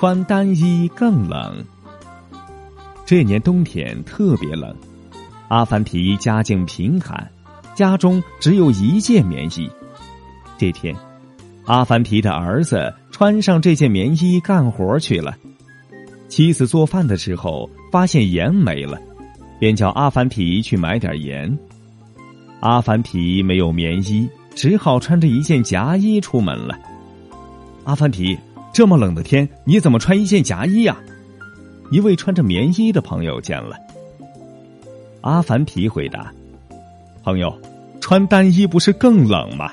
穿单衣更冷。这年冬天特别冷，阿凡提家境贫寒，家中只有一件棉衣。这天，阿凡提的儿子穿上这件棉衣干活去了。妻子做饭的时候发现盐没了，便叫阿凡提去买点盐。阿凡提没有棉衣，只好穿着一件夹衣出门了。阿凡提，这么冷的天，你怎么穿一件夹衣呀？一位穿着棉衣的朋友见了。阿凡提回答：“朋友，穿单衣不是更冷吗？”